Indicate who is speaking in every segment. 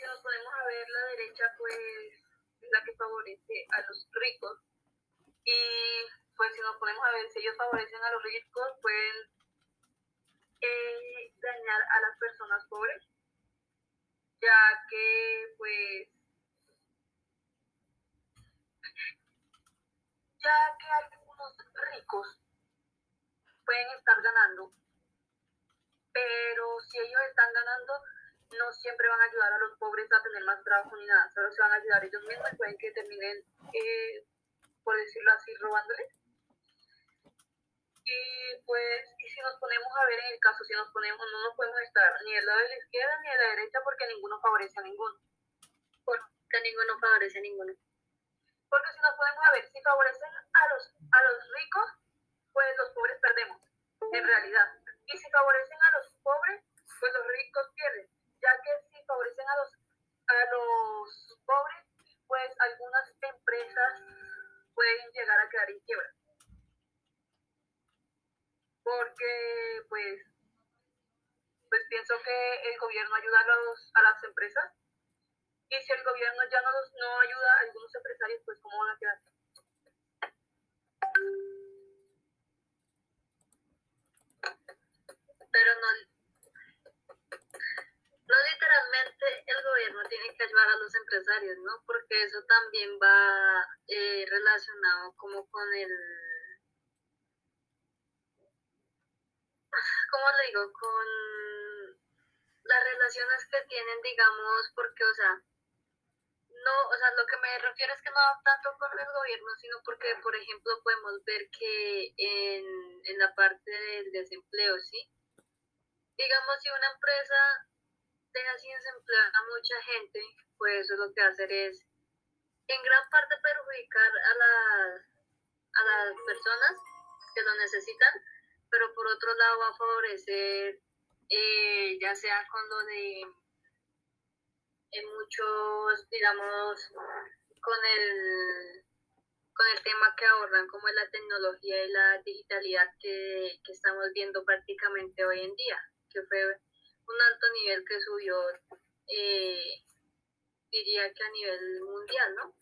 Speaker 1: si nos ponemos a ver la derecha, pues es la que favorece a los ricos. Y pues si nos ponemos a ver si ellos favorecen a los ricos, pueden eh, dañar a las personas pobres, ya que pues ya que algunos ricos pueden estar ganando, pero si ellos están ganando, no siempre van a ayudar a los pobres a tener más trabajo ni nada, solo se van a ayudar ellos mismos y pueden que terminen, eh, por decirlo así, robándoles. Y pues, y si nos ponemos a ver en el caso, si nos ponemos, no nos podemos estar ni del lado de la izquierda ni de la derecha porque ninguno favorece a ninguno.
Speaker 2: Porque ninguno favorece a ninguno.
Speaker 1: Porque si nos podemos a ver, si favorecen a los ricos, pues los pobres perdemos, en realidad. Y si favorecen a los pobres, pues los ricos pierden, ya que si favorecen a los, a los pobres, pues algunas empresas pueden llegar a quedar en quiebra. Porque, pues, pues pienso que el gobierno ayuda a, los, a las empresas y si el gobierno ya no, los, no ayuda a pues ¿cómo van a quedar?
Speaker 2: Pero no, no literalmente el gobierno tiene que ayudar a los empresarios, ¿no? Porque eso también va eh, relacionado como con el... ¿Cómo le digo? Con las relaciones que tienen, digamos, porque, o sea, no, o sea, lo que me refiero es que no tanto con el gobierno, sino porque, por ejemplo, podemos ver que en, en la parte del desempleo, ¿sí? Digamos, si una empresa deja sin desempleo a mucha gente, pues eso lo que va a hacer es, en gran parte, perjudicar a las, a las personas que lo necesitan, pero por otro lado va a favorecer, eh, ya sea con lo de en muchos, digamos, con el, con el tema que abordan como es la tecnología y la digitalidad que, que estamos viendo prácticamente hoy en día, que fue un alto nivel que subió, eh, diría que a nivel mundial, ¿no?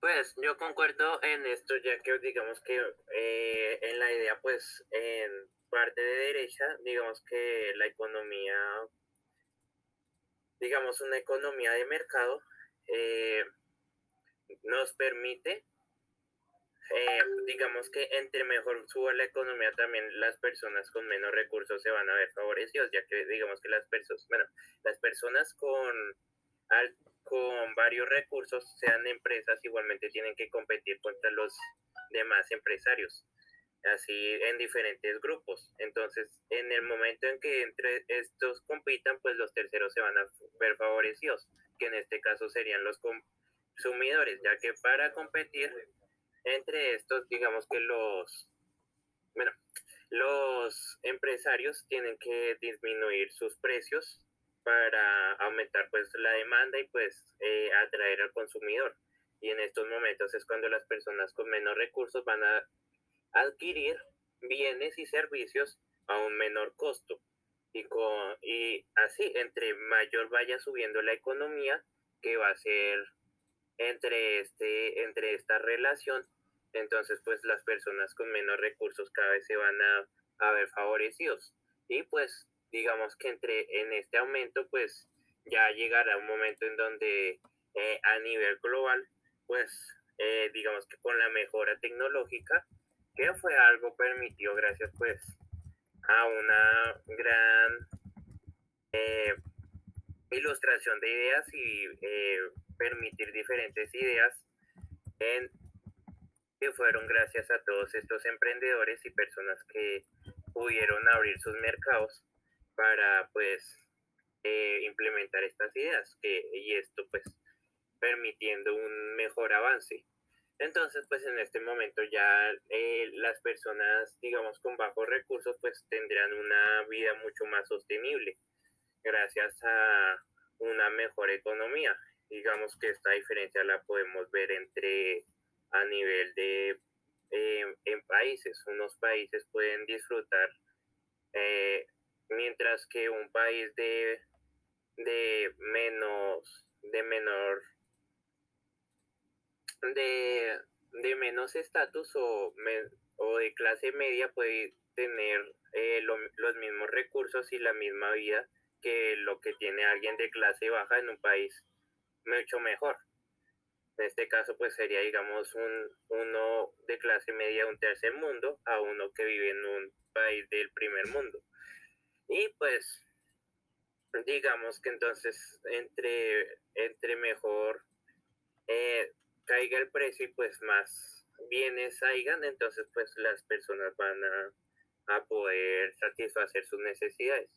Speaker 3: Pues yo concuerdo en esto, ya que digamos que eh, en la idea, pues en parte de derecha, digamos que la economía, digamos una economía de mercado, eh, nos permite, eh, digamos que entre mejor suba la economía también las personas con menos recursos se van a ver favorecidos, ya que digamos que las personas, bueno, las personas con, con varios recursos, sean empresas, igualmente tienen que competir contra los demás empresarios así en diferentes grupos. Entonces, en el momento en que entre estos compitan, pues los terceros se van a ver favorecidos, que en este caso serían los consumidores, ya que para competir entre estos, digamos que los, bueno, los empresarios tienen que disminuir sus precios para aumentar pues la demanda y pues eh, atraer al consumidor. Y en estos momentos es cuando las personas con menos recursos van a adquirir bienes y servicios a un menor costo. Y, con, y así, entre mayor vaya subiendo la economía, que va a ser entre, este, entre esta relación, entonces pues las personas con menos recursos cada vez se van a, a ver favorecidos. Y pues digamos que entre en este aumento pues ya llegará un momento en donde eh, a nivel global pues eh, digamos que con la mejora tecnológica que fue algo permitido gracias pues a una gran eh, ilustración de ideas y permitir diferentes ideas que fueron gracias a todos estos emprendedores y personas que pudieron abrir sus mercados para pues eh, implementar estas ideas que, y esto pues permitiendo un mejor avance. Entonces, pues en este momento ya eh, las personas, digamos, con bajos recursos, pues tendrán una vida mucho más sostenible gracias a una mejor economía. Digamos que esta diferencia la podemos ver entre a nivel de eh, en países. Unos países pueden disfrutar eh, mientras que un país de, de menos, de menor, de, de menos estatus o, o de clase media puede tener eh, los mismos recursos y la misma vida que lo que tiene alguien de clase baja en un país mucho mejor. En este caso, pues sería, digamos, un, uno de clase media, un tercer mundo, a uno que vive en un país del primer mundo. Y pues, digamos que entonces, entre, entre mejor eh, caiga el precio y pues más bienes hayan, entonces pues las personas van a, a poder satisfacer sus necesidades.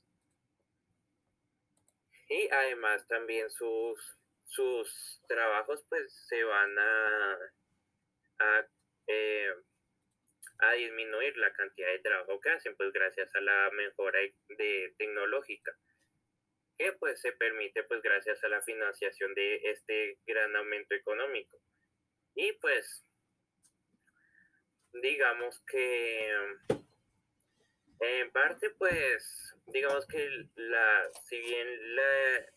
Speaker 3: Y además también sus sus trabajos pues se van a, eh, a, disminuir la cantidad de trabajo que hacen pues gracias a la mejora de tecnológica que pues se permite pues gracias a la financiación de este gran aumento económico. Y pues digamos que en parte pues digamos que la, si bien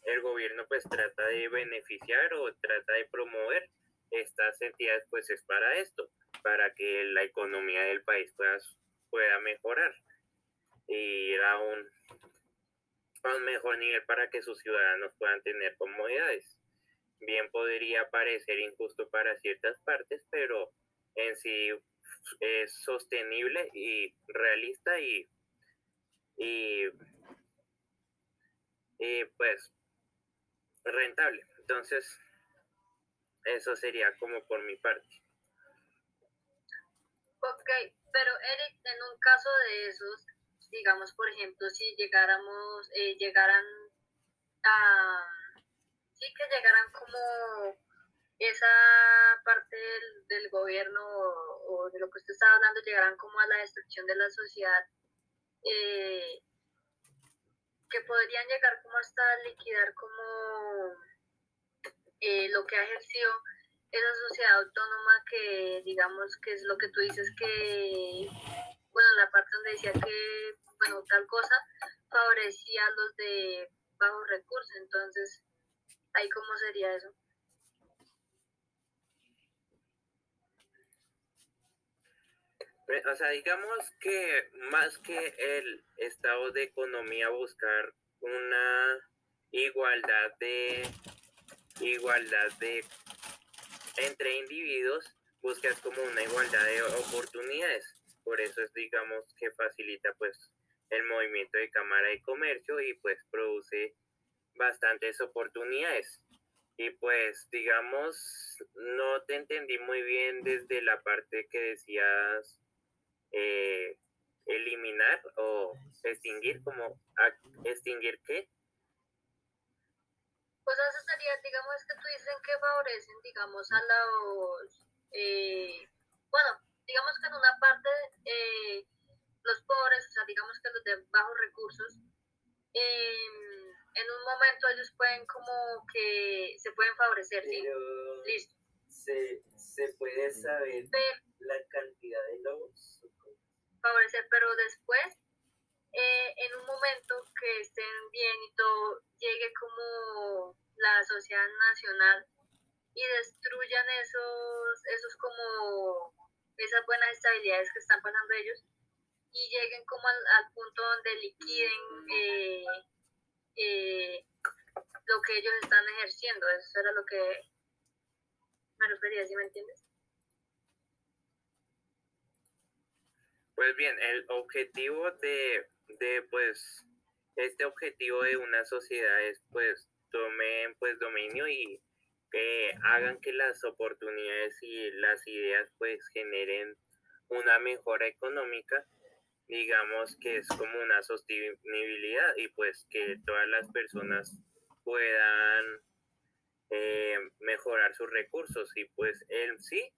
Speaker 3: el gobierno pues trata de beneficiar o trata de promover estas entidades pues es para esto, para que la economía del país pueda, pueda mejorar y ir a un, a un mejor nivel para que sus ciudadanos puedan tener comodidades. Bien podría parecer injusto para ciertas partes, pero en sí es sostenible y realista y y, pues rentable. Entonces, eso sería como por mi parte.
Speaker 2: Ok, pero Eric, en un caso de esos, digamos, por ejemplo, si llegáramos, eh, llegaran a, sí que llegaran como esa parte del, gobierno o, o, de lo que usted estaba hablando, llegaran como a la destrucción de la sociedad, eh, que podrían llegar como hasta liquidar como eh, lo que ha ejercido esa sociedad autónoma que digamos que es lo que tú dices que, bueno, la parte donde decía que, bueno, tal cosa favorecía a los de bajos recursos, entonces, ahí cómo sería eso.
Speaker 3: O sea, digamos que más que el estado de economía buscar una igualdad de igualdad de entre individuos, buscas como una igualdad de oportunidades. Por eso es digamos que facilita pues el movimiento de cámara de comercio y pues produce bastantes oportunidades. Y pues digamos, no te entendí muy bien desde la parte que decías eh, eliminar o extinguir, como extinguir qué?
Speaker 2: Pues eso sería, digamos, que tú dicen que favorecen, digamos, a los, eh, bueno, digamos que en una parte eh, los pobres, o sea, digamos que los de bajos recursos, em, en un momento ellos pueden como que se pueden favorecer, ¿sí? Listo.
Speaker 4: Se, se puede saber la cantidad de lobos
Speaker 2: favorecer, pero después, eh, en un momento que estén bien y todo, llegue como la sociedad nacional y destruyan esos, esos como, esas buenas estabilidades que están pasando ellos y lleguen como al, punto donde liquiden eh, eh, lo que ellos están ejerciendo. Eso era lo que me refería, ¿sí me entiendes?
Speaker 3: Pues bien, el objetivo de, de pues, este objetivo de una sociedad es pues tomen pues dominio y que hagan que las oportunidades y las ideas pues generen una mejora económica, digamos que es como una sostenibilidad y pues que todas las personas puedan eh, mejorar sus recursos y pues en sí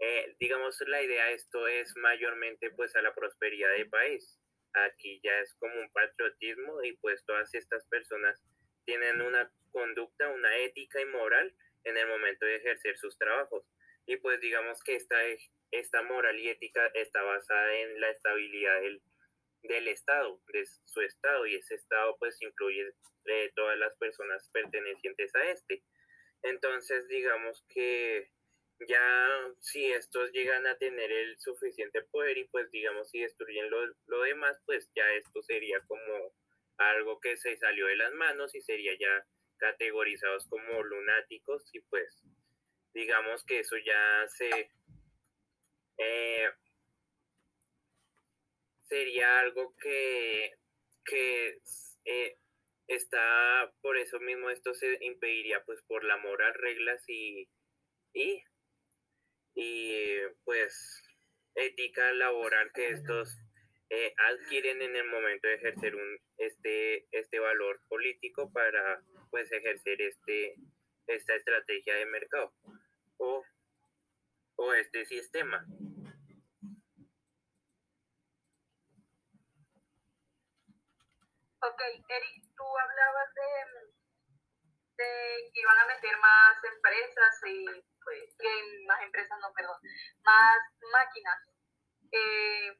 Speaker 3: eh, digamos, la idea de esto es mayormente pues a la prosperidad del país. Aquí ya es como un patriotismo y pues todas estas personas tienen una conducta, una ética y moral en el momento de ejercer sus trabajos. Y pues digamos que esta, esta moral y ética está basada en la estabilidad del, del Estado, de su Estado, y ese Estado pues incluye eh, todas las personas pertenecientes a este. Entonces, digamos que ya si estos llegan a tener el suficiente poder y pues digamos si destruyen lo, lo demás, pues ya esto sería como algo que se salió de las manos y sería ya categorizados como lunáticos y pues digamos que eso ya se eh, sería algo que, que eh, está por eso mismo esto se impediría pues por la moral reglas y y, y pues ética laboral que estos eh, adquieren en el momento de ejercer un este este valor político para pues ejercer este esta estrategia de mercado o, o este sistema.
Speaker 1: Ok, Eri, tú hablabas de, de que iban a meter más empresas y que más empresas no, perdón, más máquinas. Eh,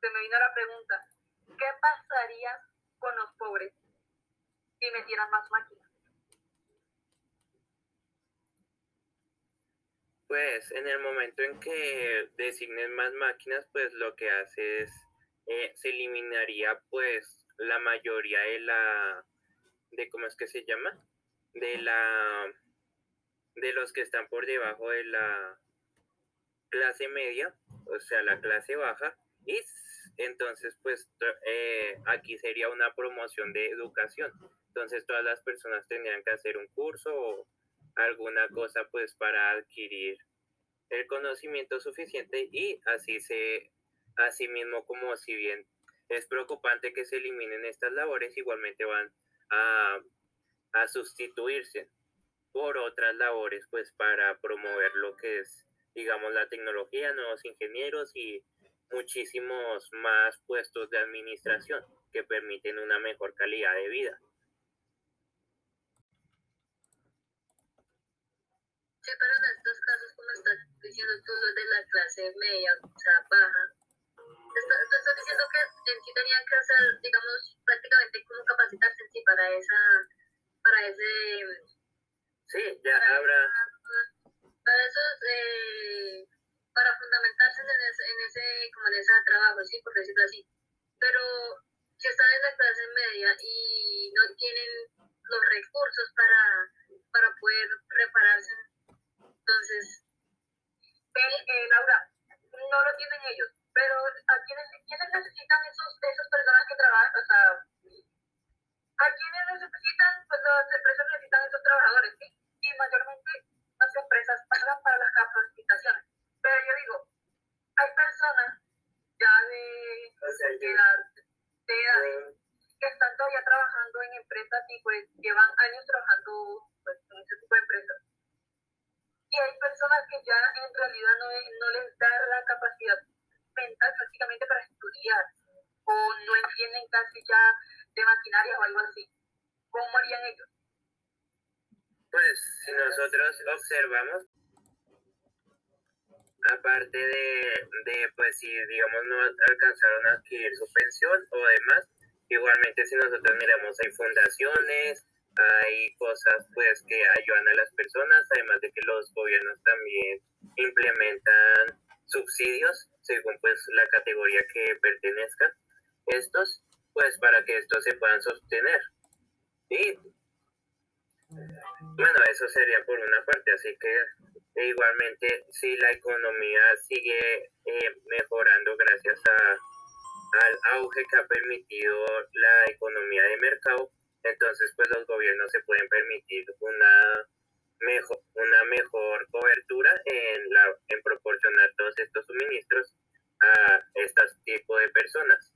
Speaker 1: se me vino la pregunta, ¿qué pasaría con los pobres si metieran más máquinas?
Speaker 3: Pues en el momento en que designen más máquinas, pues lo que hace es, eh, se eliminaría pues la mayoría de la, de cómo es que se llama, de la, de los que están por debajo de la clase media, o sea, la clase baja, y entonces pues eh, aquí sería una promoción de educación. Entonces todas las personas tendrían que hacer un curso o alguna cosa pues para adquirir el conocimiento suficiente y así se, así mismo como si bien es preocupante que se eliminen estas labores, igualmente van a, a sustituirse por otras labores pues para promover lo que es digamos la tecnología, nuevos ingenieros y muchísimos más puestos de administración que permiten una mejor calidad de vida.
Speaker 2: Sí, pero en estos casos, como estás diciendo tú, los de la clase media, o sea, baja, tú estás diciendo que en sí tenían que hacer, digamos, prácticamente como capacitarse en sí para esa, para ese...
Speaker 3: Sí, ya para habrá...
Speaker 2: para esos, eh, para fundamentarse en ese, en ese, como en ese trabajo, sí, por decirlo así. Pero si están en la clase media y no tienen los recursos para, para poder prepararse entonces,
Speaker 1: eh, Laura, no lo tienen ellos, pero ¿a quiénes, quiénes necesitan esos, esas personas que trabajan? O sea, y pues llevan años trabajando pues, en ese tipo de empresas y hay personas que ya en realidad no, no les da la capacidad mental prácticamente para estudiar o no entienden casi ya de maquinaria o algo así. ¿Cómo harían ellos?
Speaker 3: Pues si nosotros observamos, aparte de, de, pues si digamos no alcanzaron a adquirir su pensión o demás, igualmente si nosotros miramos hay fundaciones, hay cosas pues que ayudan a las personas, además de que los gobiernos también implementan subsidios según pues la categoría que pertenezcan estos, pues para que estos se puedan sostener. Y bueno, eso sería por una parte, así que igualmente si la economía sigue eh, mejorando gracias a, al auge que ha permitido la economía de mercado, entonces pues los gobiernos se pueden permitir una mejor, una mejor cobertura en, la, en proporcionar todos estos suministros a este tipo de personas.